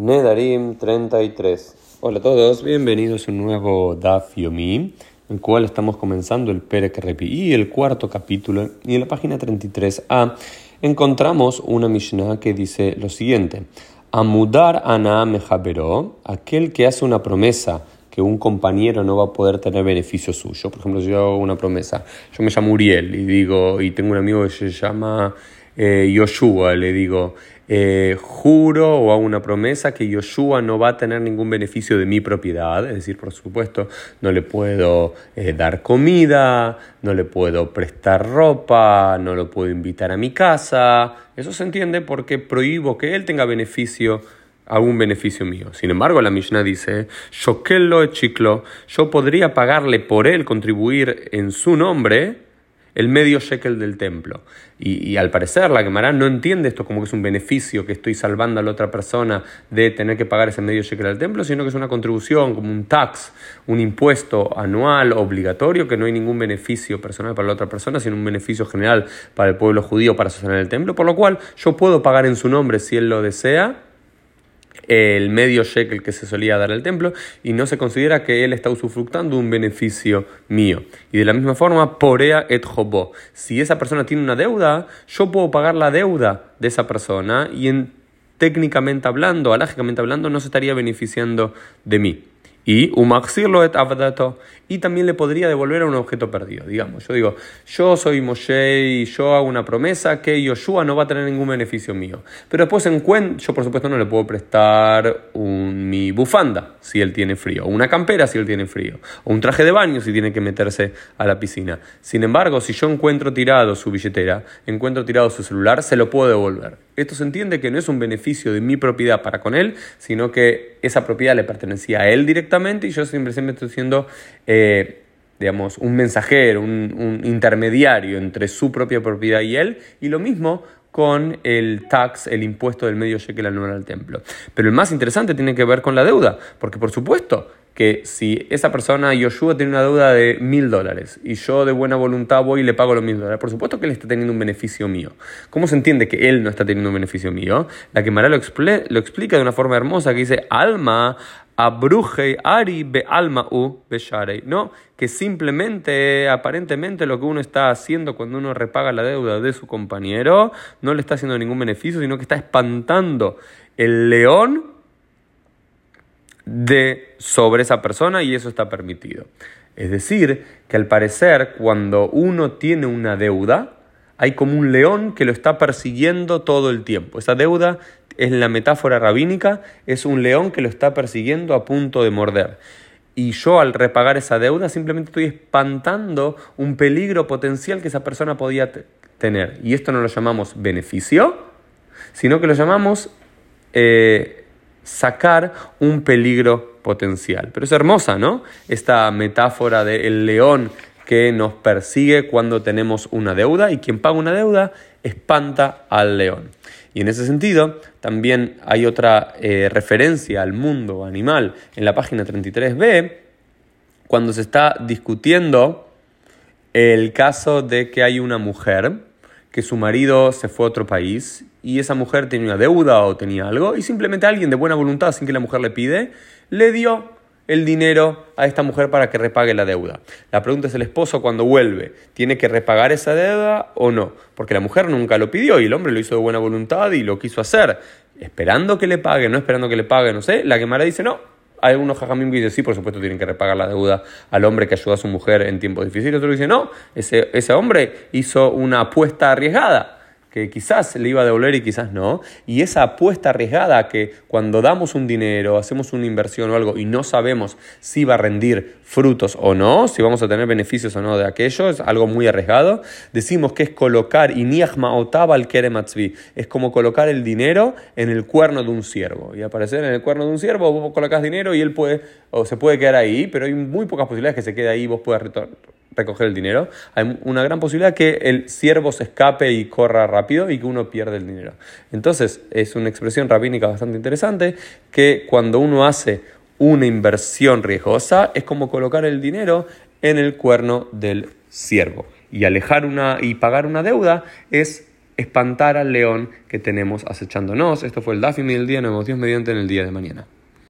Nedarim 33. Hola a todos, bienvenidos a un nuevo Daf Yomi, en el cual estamos comenzando el Perek Repi y el cuarto capítulo. Y en la página 33a encontramos una Mishnah que dice lo siguiente: Amudar ana mejabero, aquel que hace una promesa que un compañero no va a poder tener beneficio suyo. Por ejemplo, yo hago una promesa, yo me llamo Uriel y digo, y tengo un amigo que se llama eh, Yoshua, le digo, eh, juro o hago una promesa que Yoshua no va a tener ningún beneficio de mi propiedad, es decir, por supuesto, no le puedo eh, dar comida, no le puedo prestar ropa, no lo puedo invitar a mi casa, eso se entiende porque prohíbo que él tenga beneficio algún beneficio mío. Sin embargo, la Mishnah dice, chiclo, yo podría pagarle por él, contribuir en su nombre, el medio shekel del templo. Y, al parecer la Gemara no entiende esto como que es un beneficio que estoy salvando a la otra persona de tener que pagar ese medio shekel del templo, sino que es una contribución, como un tax, un impuesto anual obligatorio, que no hay ningún beneficio personal para la otra persona, sino un beneficio general para el pueblo judío para sostener el templo, por lo cual yo puedo pagar en su nombre si él lo desea el medio shekel que se solía dar al templo y no se considera que él está usufructando un beneficio mío. Y de la misma forma, porea et hobo. Si esa persona tiene una deuda, yo puedo pagar la deuda de esa persona y en, técnicamente hablando, alágicamente hablando, no se estaría beneficiando de mí y umaxirlo et avdato y también le podría devolver a un objeto perdido. Digamos, yo digo, yo soy Moshe y yo hago una promesa que Yoshua no va a tener ningún beneficio mío. Pero después en cuenta, yo por supuesto no le puedo prestar un, mi bufanda si él tiene frío, o una campera si él tiene frío, o un traje de baño si tiene que meterse a la piscina. Sin embargo, si yo encuentro tirado su billetera, encuentro tirado su celular, se lo puedo devolver. Esto se entiende que no es un beneficio de mi propiedad para con él, sino que esa propiedad le pertenecía a él directamente y yo siempre, siempre estoy siendo, eh, digamos, un mensajero, un, intermediario entre su propia propiedad y él. Y lo mismo con el tax, el impuesto del medio shekel anual al templo. Pero el más interesante tiene que ver con la deuda, porque por supuesto que si esa persona, Yoshua, tiene una deuda de mil dólares y yo de buena voluntad voy y le pago los mil dólares, por supuesto que él está teniendo un beneficio mío. ¿Cómo se entiende que él no está teniendo un beneficio mío? La que lo, lo explica de una forma hermosa que dice, alma abruje ari be alma u besharei. No, que simplemente, aparentemente, lo que uno está haciendo cuando uno repaga la deuda de su compañero no le está haciendo ningún beneficio, sino que está espantando el león de sobre esa persona y eso está permitido. Es decir, que al parecer cuando uno tiene una deuda, hay como un león que lo está persiguiendo todo el tiempo. Esa deuda es la metáfora rabínica, es un león que lo está persiguiendo a punto de morder. Y yo al repagar esa deuda simplemente estoy espantando un peligro potencial que esa persona podía tener. Y esto no lo llamamos beneficio, sino que lo llamamos eh, sacar un peligro potencial. Pero es hermosa, ¿no? Esta metáfora del león que nos persigue cuando tenemos una deuda y quien paga una deuda espanta al león. Y en ese sentido, también hay otra eh, referencia al mundo animal en la página 33b, cuando se está discutiendo el caso de que hay una mujer que su marido se fue a otro país y esa mujer tenía una deuda o tenía algo y simplemente alguien de buena voluntad, sin que la mujer le pide, le dio el dinero a esta mujer para que repague la deuda. La pregunta es el esposo cuando vuelve, ¿tiene que repagar esa deuda o no? Porque la mujer nunca lo pidió y el hombre lo hizo de buena voluntad y lo quiso hacer, esperando que le pague, no esperando que le pague, no sé. La Gemara dice no. Hay algunos jajamim que dicen, sí, por supuesto tienen que repagar la deuda al hombre que ayuda a su mujer en tiempos difíciles. Otro dice, no, ese, ese hombre hizo una apuesta arriesgada que quizás le iba a devolver y quizás no. Y esa apuesta arriesgada que cuando damos un dinero, hacemos una inversión o algo y no sabemos si va a rendir frutos o no, si vamos a tener beneficios o no de aquello, es algo muy arriesgado. Decimos que es colocar iniachma otaba al kerematzvi, es como colocar el dinero en el cuerno de un ciervo. Y aparecer en el cuerno de un ciervo, vos colocas dinero y él puede, o se puede quedar ahí, pero hay muy pocas posibilidades que se quede ahí y vos puedas retornar recoger el dinero, hay una gran posibilidad que el siervo se escape y corra rápido y que uno pierda el dinero. Entonces, es una expresión rabínica bastante interesante que cuando uno hace una inversión riesgosa es como colocar el dinero en el cuerno del siervo. Y alejar una y pagar una deuda es espantar al león que tenemos acechándonos. Esto fue el Dafim del día, nos vemos Dios mediante en el día de mañana.